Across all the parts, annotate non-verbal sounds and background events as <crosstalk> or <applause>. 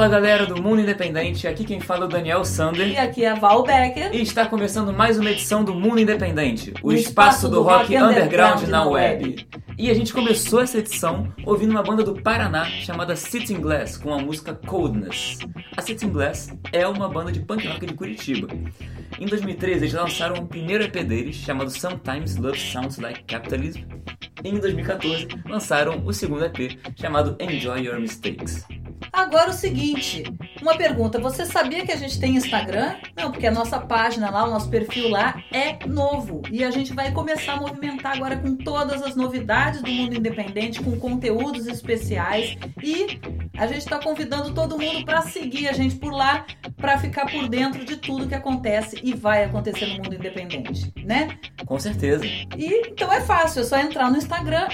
Fala galera do Mundo Independente, aqui quem fala é o Daniel Sander. E aqui é a Val Becker. E está começando mais uma edição do Mundo Independente, o, o espaço, espaço, do, do rock, rock underground, underground, na web. web. E a gente começou essa edição ouvindo uma banda do Paraná chamada Sitting Glass com a música Coldness. A Sitting Glass é uma banda de punk rock de Curitiba. Em 2013 eles lançaram o primeiro EP deles chamado Sometimes Love Sounds Like Capitalism. E em 2014 lançaram o segundo EP chamado Enjoy Your Mistakes. Agora o seguinte, uma pergunta, você sabia que a gente tem Instagram? Não, porque a nossa página lá, o nosso perfil lá é novo e a gente vai começar a movimentar agora com todas as novidades do mundo independente, com conteúdos especiais e a gente está convidando todo mundo para seguir a gente por lá, para ficar por dentro de tudo que acontece e vai acontecer no mundo independente, né? Com certeza. E então é fácil, é só entrar no Instagram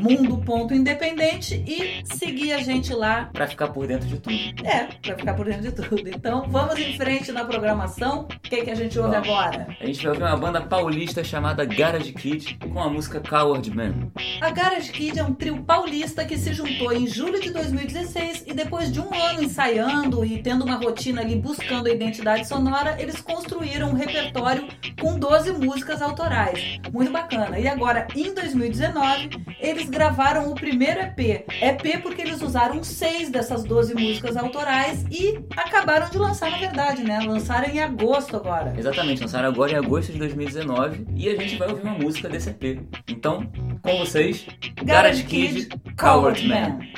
mundo.independente e seguir a gente lá para ficar por dentro de tudo. É, para ficar por dentro de tudo. Então vamos em frente na programação. O que, que a gente ouve agora? A gente vai ouvir uma banda paulista chamada Garage Kid com a música Coward Man. A Garage Kid é um trio paulista que se juntou em julho de 2016 e depois de um ano ensaiando e tendo uma rotina ali buscando a identidade sonora, eles construíram um repertório com 12 músicas autorais. Muito bacana. E agora, em 2019, eles gravaram o primeiro EP. EP porque eles usaram seis dessas essas 12 músicas autorais e acabaram de lançar, na verdade, né? Lançaram em agosto agora. Exatamente, lançaram agora em agosto de 2019 e a gente vai ouvir uma música desse EP. Então, com vocês, Garage Kid, Coward Man. church,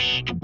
Thank you.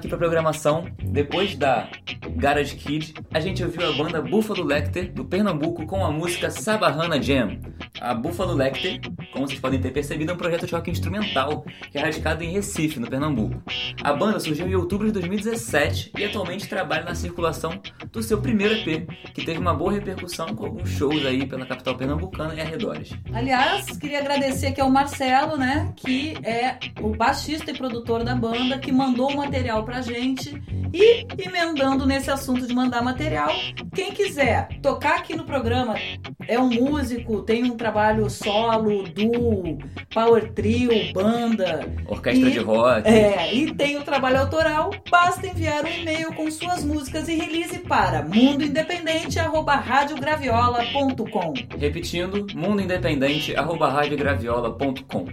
Aqui pra programação, depois da Garage Kid, a gente ouviu a banda Buffalo Lecter, do Pernambuco, com a música Sabahana Jam. A Buffalo Lecter, como vocês podem ter percebido, é um projeto de rock instrumental que é radicado em Recife, no Pernambuco. A banda surgiu em outubro de 2017 e atualmente trabalha na circulação do seu primeiro EP, que teve uma boa repercussão com alguns shows aí pela capital pernambucana e arredores. Aliás, queria agradecer aqui ao Marcelo, né, que é o baixista e produtor da banda, que mandou o material pra gente. E emendando nesse assunto de mandar material, quem quiser tocar aqui no programa, é um músico, tem um trabalho solo, duo, power trio, banda, Orquestra E- de rock. é, e tem o trabalho autoral, basta enviar um e-mail com suas músicas e release para mundoindependente@radiograviola.com. Repetindo, mundoindependente@radiograviola.com.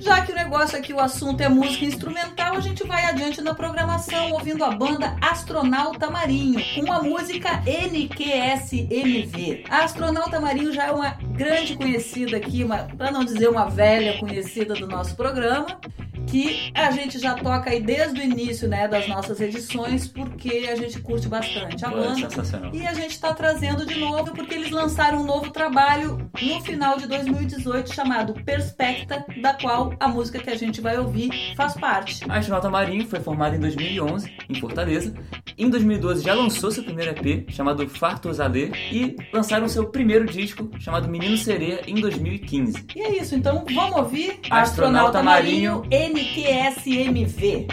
Já que o negócio aqui, o assunto é música instrumental, a gente vai adiante na programação ouvindo a banda Astronauta Marinho com a música NQSMV. A Astronauta Marinho já é uma grande conhecida aqui, uma, para não dizer uma velha conhecida do nosso programa. Que a gente já toca aí desde o início né, das nossas edições, porque a gente curte bastante a é banda. E a gente está trazendo de novo porque eles lançaram um novo trabalho no final de 2018 chamado Perspecta, da qual a música que a gente vai ouvir faz parte. A Astronauta Marinho foi formada em 2011, em Fortaleza. Em 2012 já lançou seu primeiro EP, chamado Fartos a Ler, e lançaram seu primeiro disco, chamado Menino Sereia, em 2015. E é isso, então vamos ouvir Astronauta Marinho. NQSMV.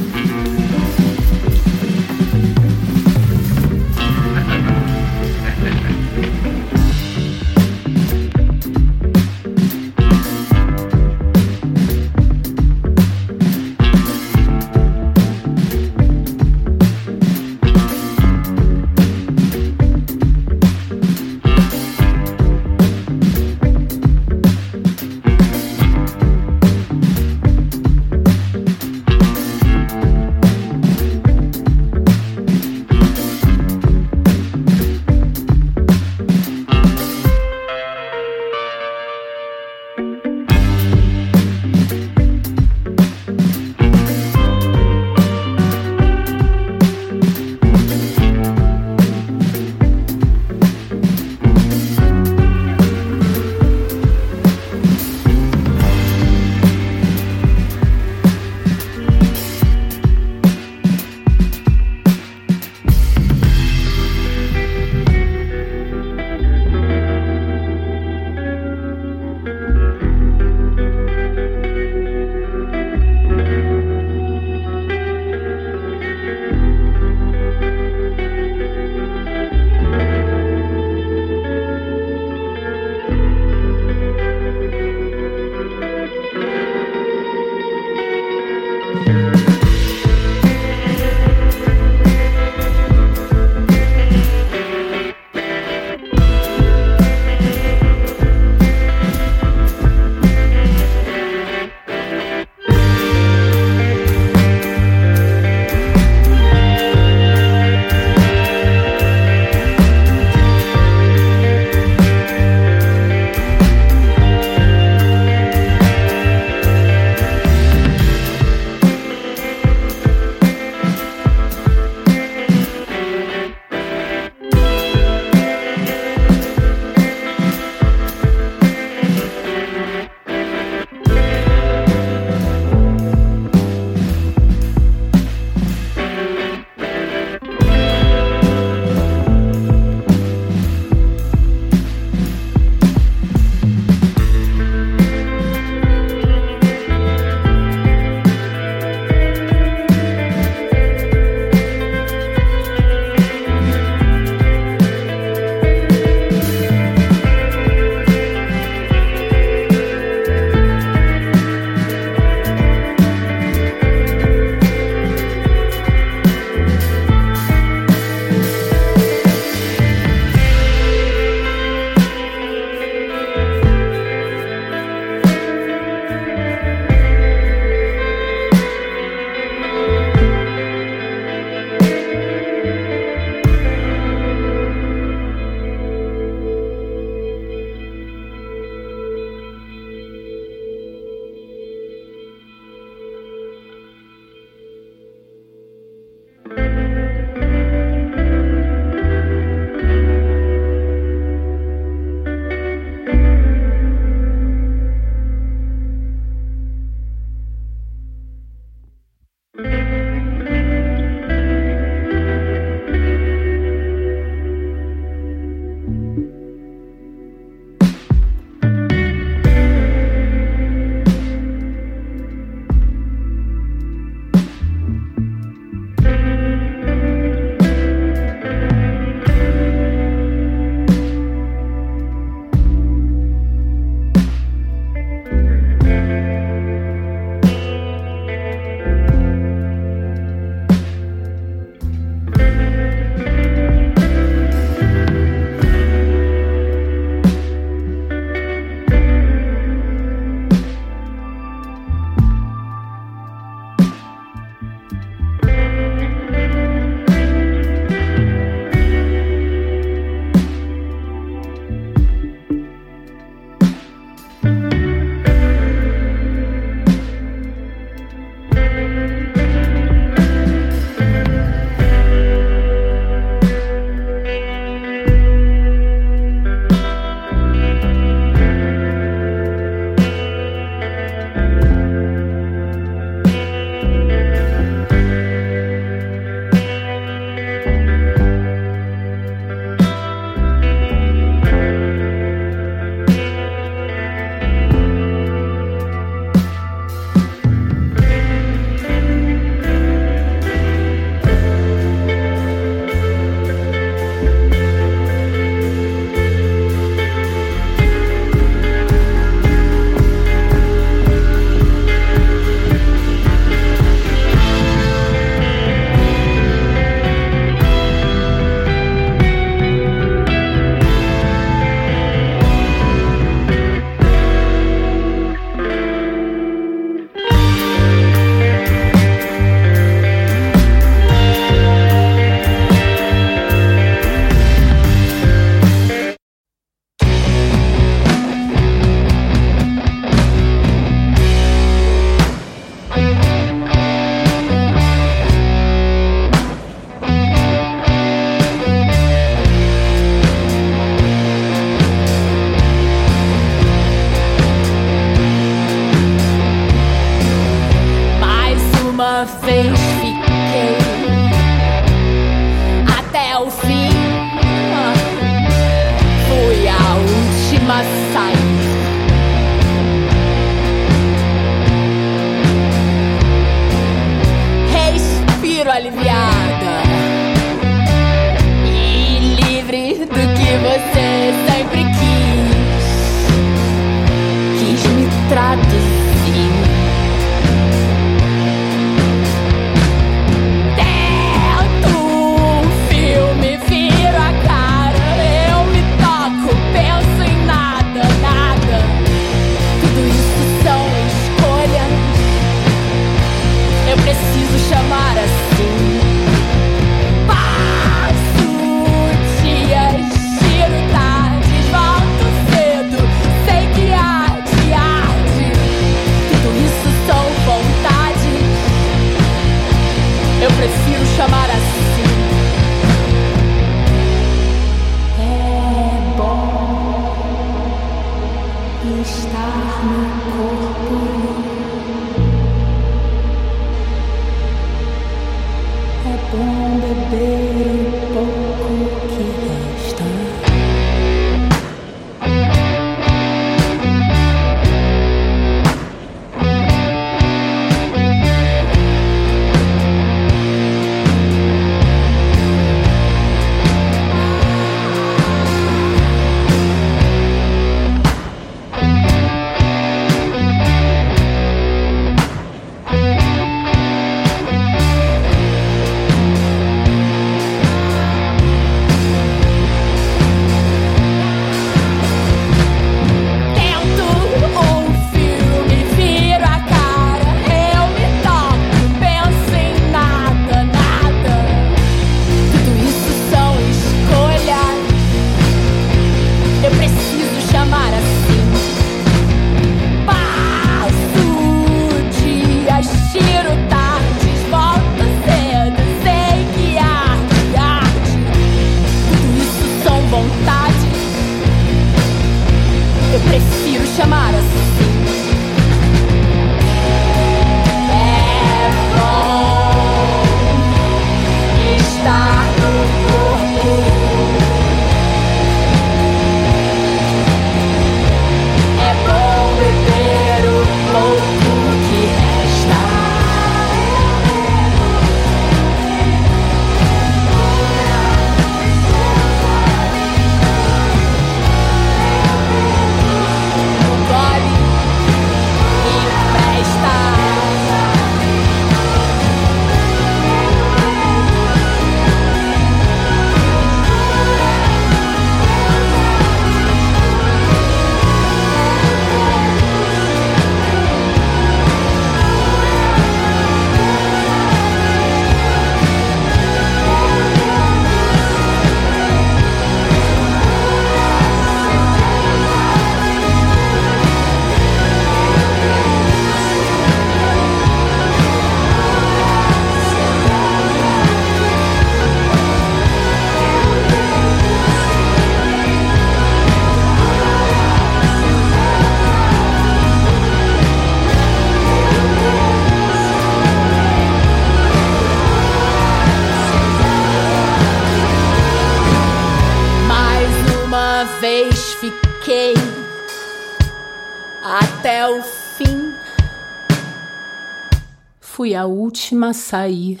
Última a sair.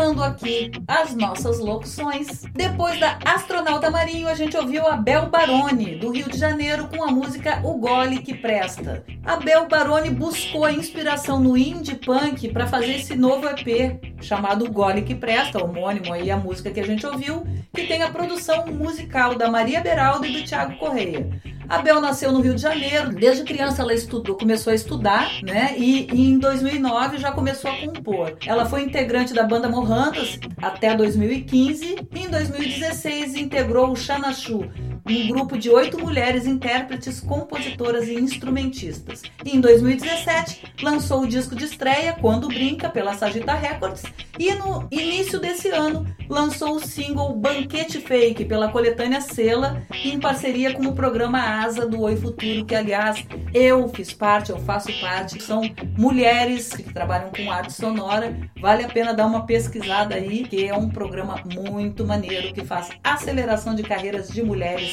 Voltando aqui às nossas locuções, depois da Astronauta Marinho, a gente ouviu a Bel Baroni, do Rio de Janeiro, com a música O Gole que Presta. A Bel Baroni buscou a inspiração no indie punk para fazer esse novo EP, chamado O Gole que Presta, homônimo aí a música que a gente ouviu, que tem a produção musical da Maria Beraldo e do Thiago Correia. A Bel nasceu no Rio de Janeiro, desde criança ela estudou, começou a estudar, né? E, e em 2009 já começou a compor. Ela foi integrante da banda Mohantas até 2015 e em 2016 integrou o Xanachu, um grupo de oito mulheres intérpretes, compositoras e instrumentistas. E em 2017, lançou o disco de estreia, Quando Brinca, pela Sagita Records, e no início desse ano, lançou o single Banquete Fake, pela coletânea Sela, em parceria com o programa Asa do Oi Futuro, que, aliás, eu fiz parte, eu faço parte. São mulheres que trabalham com arte sonora. Vale a pena dar uma pesquisada aí, que é um programa muito maneiro que faz aceleração de carreiras de mulheres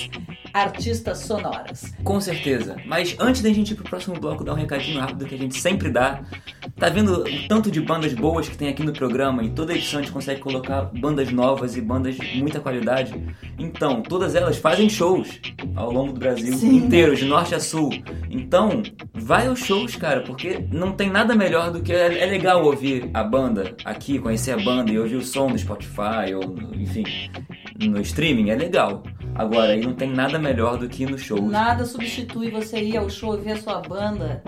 artistas sonoras. Com certeza. Mas antes da gente ir pro próximo bloco, dar um recadinho rápido que a gente sempre dá. Tá vendo o tanto de bandas boas que tem aqui no programa? Em toda edição a gente consegue colocar bandas novas e bandas de muita qualidade. Então, todas elas fazem shows ao longo do Brasil Sim. inteiro, de norte a sul. Então, vai aos shows, cara, porque não tem nada melhor do que. É, é legal ouvir a banda aqui, conhecer a banda e ouvir o som no Spotify ou, enfim, no streaming, é legal. Agora, aí não tem nada melhor do que ir no show. Nada substitui você ir ao show e ver a sua banda,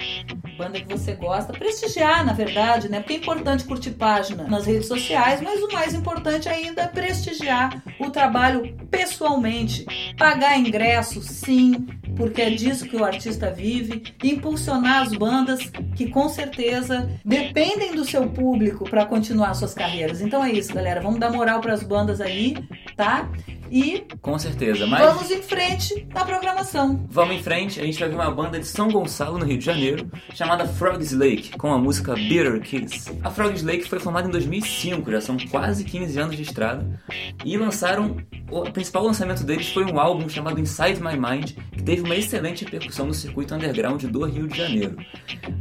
banda que você gosta, prestigiar, na verdade, né? Porque é importante curtir página nas redes sociais, mas o mais importante ainda é prestigiar o trabalho pessoalmente. Pagar ingresso, sim, porque é disso que o artista vive, impulsionar as bandas que com certeza dependem do seu público para continuar suas carreiras. Então é isso, galera. Vamos dar moral para as bandas aí, tá? E Com certeza, mas. vamos em frente na programação. Vamos em frente, a gente vai ver uma banda de São Gonçalo, no Rio de Janeiro, chamada Frogs Lake, com a música Bitter Kiss. A Frogs Lake foi formada em 2005, já são quase 15 anos de estrada, e lançaram. O principal lançamento deles foi um álbum chamado Inside My Mind, que teve uma excelente repercussão no circuito underground do Rio de Janeiro.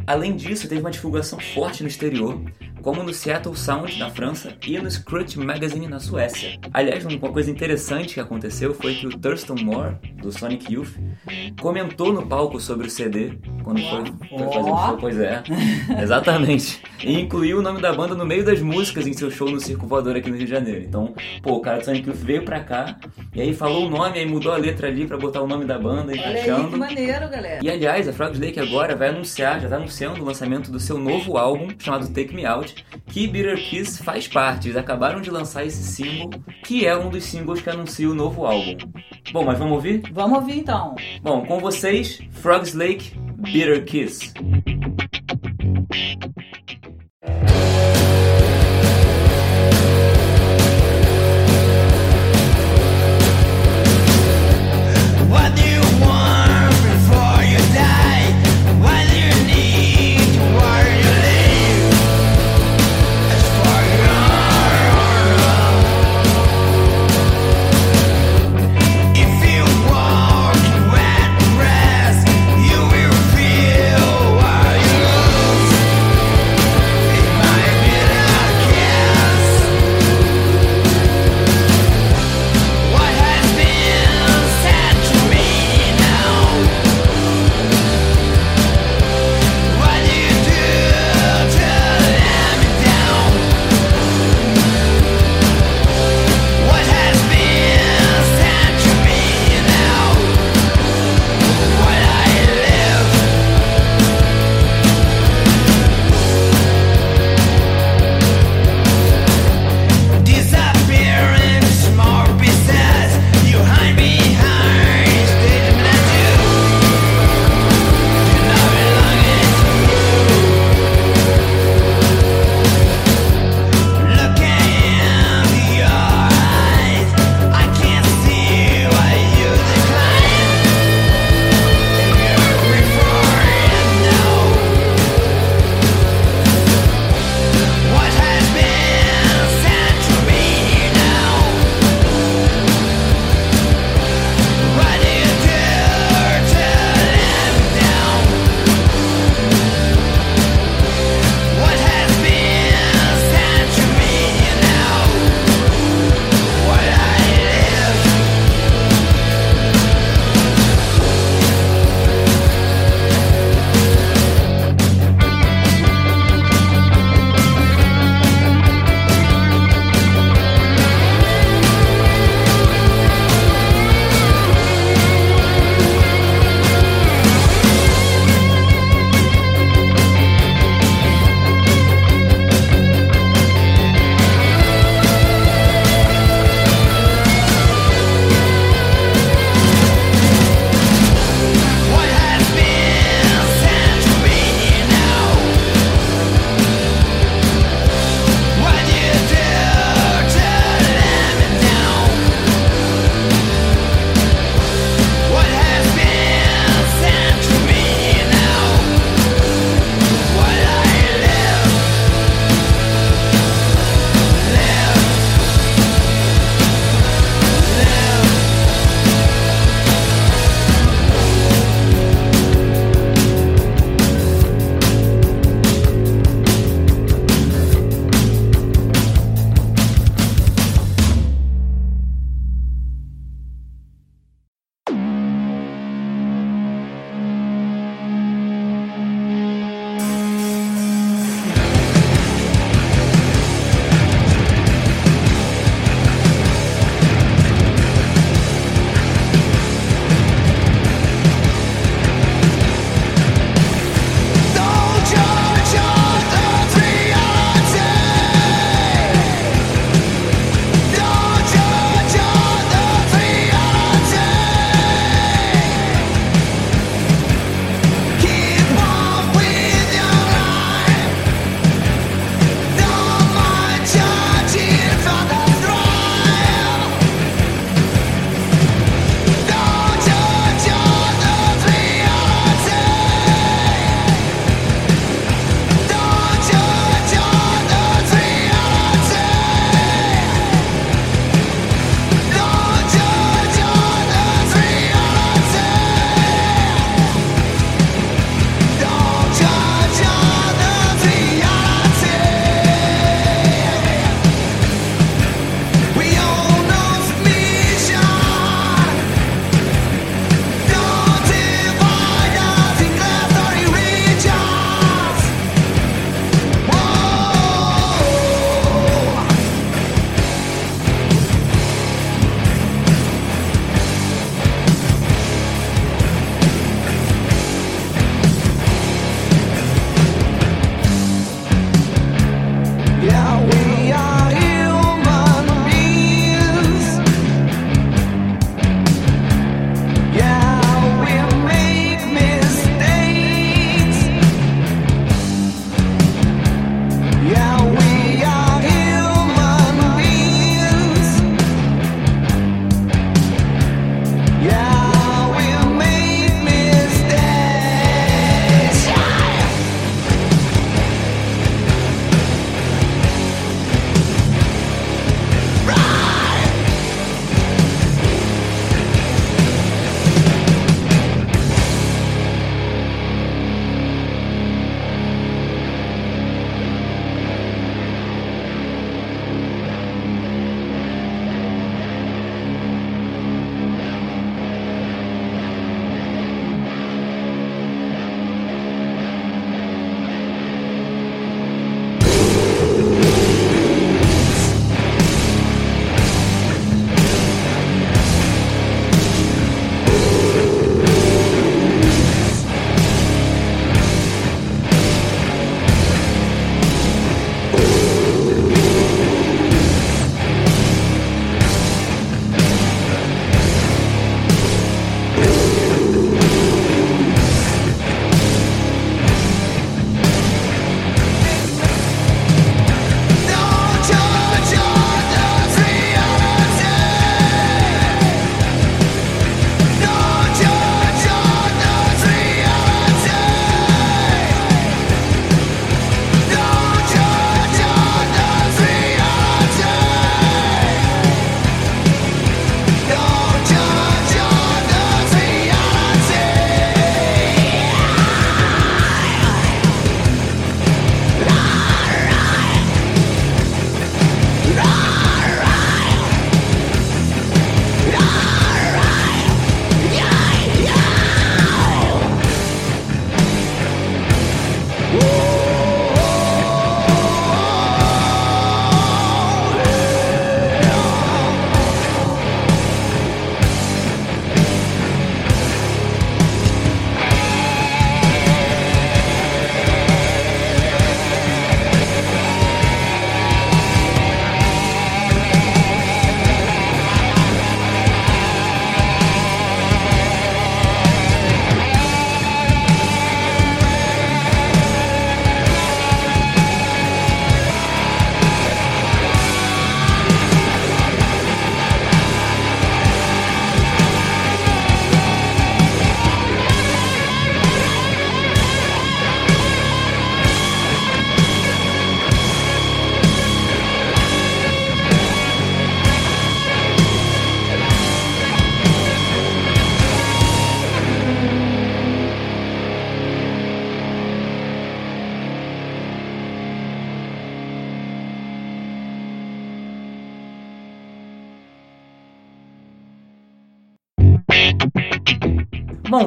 Além disso, teve uma divulgação forte no exterior, como no Seattle Sound, na França, e no Scratch Magazine, na Suécia. Aliás, uma coisa interessante que aconteceu foi que o Thurston Moore, do Sonic Youth, comentou no palco sobre o CD, quando foi, foi fazer o show, pois é, <laughs> exatamente. E incluiu o nome da banda no meio das músicas em seu show no Circo Voador aqui no Rio de Janeiro. Então, pô, o cara do Sonic Youth veio pra cá, e aí falou o nome, aí mudou a letra ali pra botar o nome da banda, Olha aí que encaixando. maneiro, galera. E aliás, a Frogs Lake agora vai anunciar, já tá anunciando o lançamento do seu novo álbum, chamado Take Me Out, que Bitter Kiss faz parte. Eles acabaram de lançar esse single, que é um dos singles que anuncia o novo álbum. Bom, mas vamos ouvir? Vamos ouvir então. Bom, com vocês, Frogs Lake, Bitter Kiss.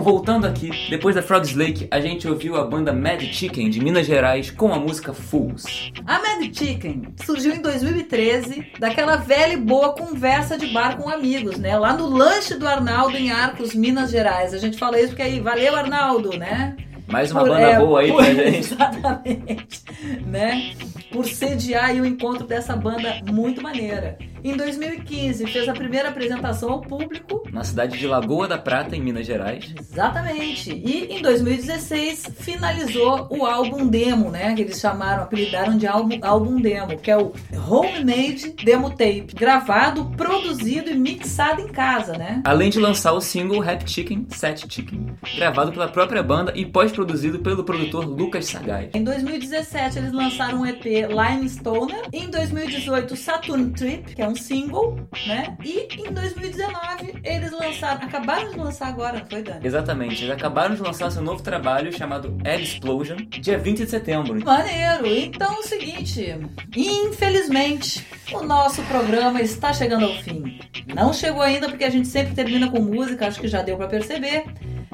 Bom, voltando aqui, depois da Frog Lake, a gente ouviu a banda Mad Chicken de Minas Gerais com a música Fools. A Mad Chicken surgiu em 2013 daquela velha e boa conversa de bar com amigos, né? Lá no lanche do Arnaldo em Arcos, Minas Gerais. A gente fala isso porque aí, valeu Arnaldo, né? Mais uma Por- banda é, boa aí por- pra gente. <laughs> Exatamente, né? Por sediar aí o encontro dessa banda muito maneira. Em 2015 fez a primeira apresentação ao público Na cidade de Lagoa da Prata, em Minas Gerais. Exatamente. E em 2016 finalizou o álbum demo, né? Que eles chamaram, apelidaram de álbum, álbum demo, que é o Homemade Demo Tape, gravado, produzido e mixado em casa, né? Além de lançar o single Rap Chicken, Set Chicken, gravado pela própria banda e pós-produzido pelo produtor Lucas Sagaz. Em 2017 eles lançaram um EP Line Stoner. Em 2018 Saturn Trip, que é um single, né? E em 2019 eles lançaram, acabaram de lançar agora, não foi Dani? Exatamente, eles acabaram de lançar seu novo trabalho chamado Egg Explosion, dia 20 de setembro. Maneiro. Então é o seguinte, infelizmente, o nosso programa está chegando ao fim. Não chegou ainda porque a gente sempre termina com música, acho que já deu para perceber,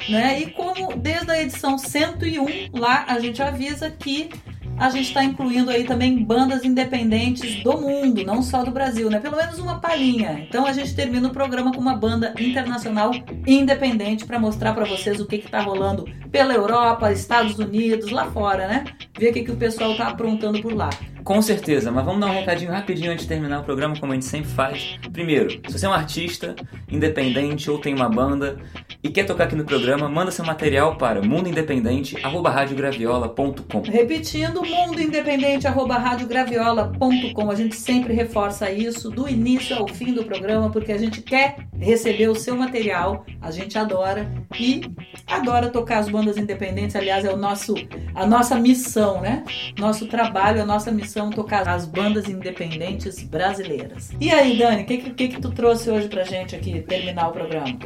né? E como desde a edição 101 lá a gente avisa que a gente está incluindo aí também bandas independentes do mundo, não só do Brasil, né? Pelo menos uma palhinha. Então a gente termina o programa com uma banda internacional independente para mostrar para vocês o que que tá rolando pela Europa, Estados Unidos, lá fora, né? Ver o que que o pessoal tá aprontando por lá. Com certeza, mas vamos dar um recadinho rapidinho antes de terminar o programa, como a gente sempre faz. Primeiro, se você é um artista independente ou tem uma banda e quer tocar aqui no programa, manda seu material para mundoindependente@radiograviola.com. Repetindo, mundoindependente@radiograviola.com. A gente sempre reforça isso do início ao fim do programa porque a gente quer receber o seu material, a gente adora e adora tocar as bandas independentes. Aliás, é o nosso a nossa missão, né? Nosso trabalho, a nossa missão tocar as bandas independentes brasileiras. E aí, Dani, o que, que, que tu trouxe hoje pra gente aqui terminar o programa?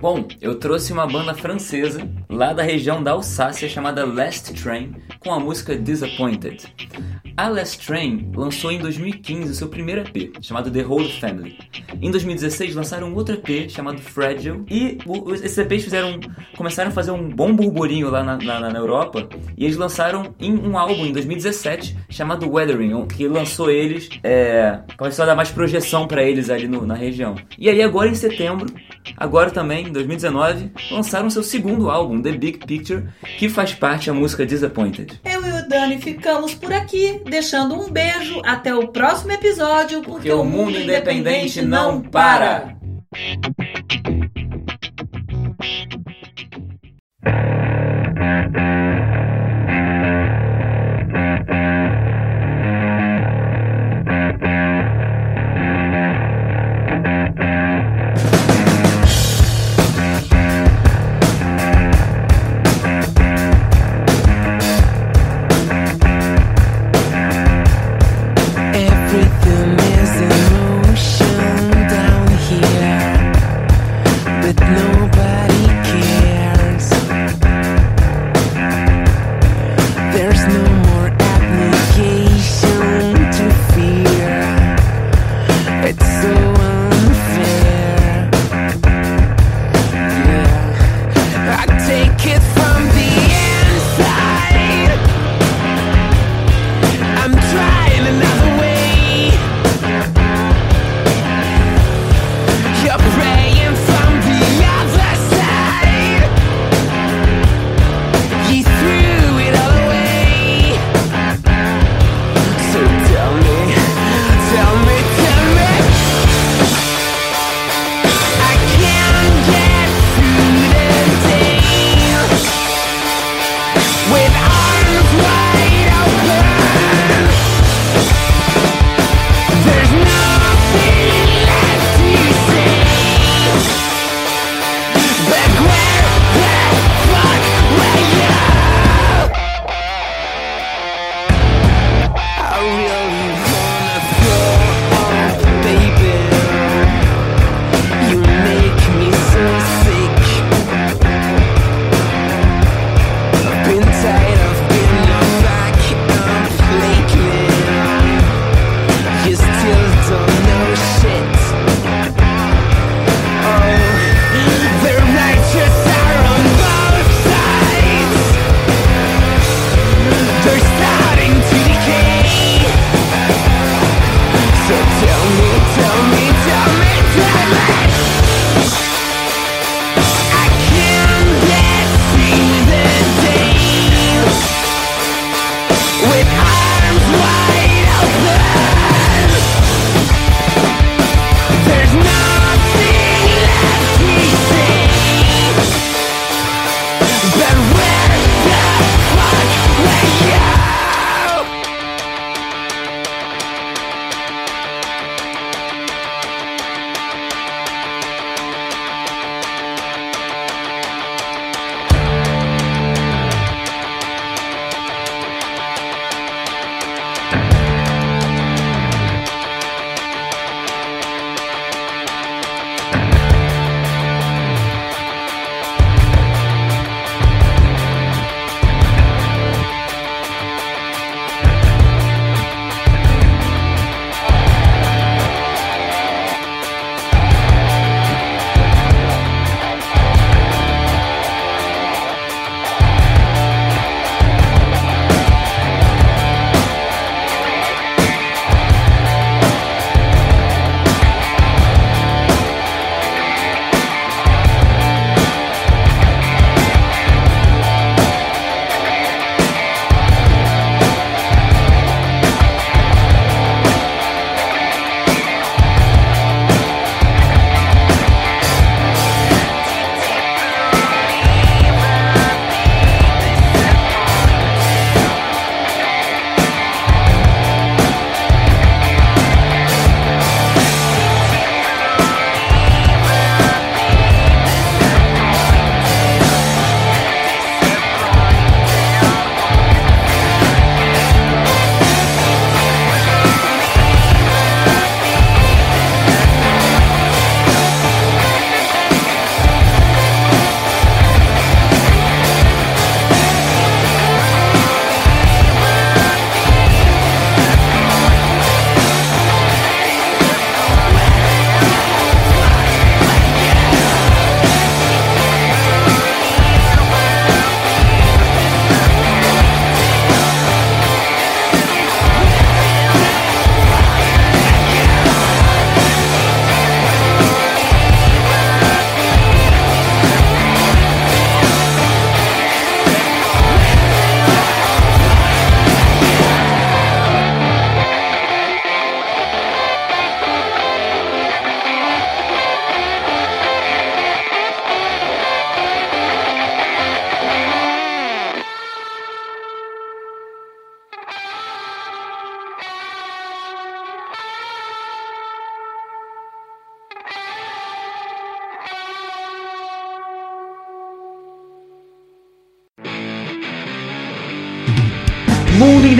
Bom, eu trouxe uma banda francesa lá da região da Alsácia chamada Last Train com a música Disappointed. A Last Train lançou em 2015 o seu primeiro EP, chamado The Whole Family. Em 2016 lançaram outro EP chamado Fragile e esses EPs fizeram, começaram a fazer um bom burburinho lá na, na- na Europa e eles lançaram um álbum em 2017 chamado Weathering, que lançou eles, é, começou a dar mais projeção pra eles ali no- na região. E aí agora em setembro, agora também em 2019, lançaram seu segundo álbum, The Big Picture, que faz parte da música Disappointed. Eu e o Dani ficamos por aqui, deixando um beijo até o próximo episódio, porque, o mundo independente não para.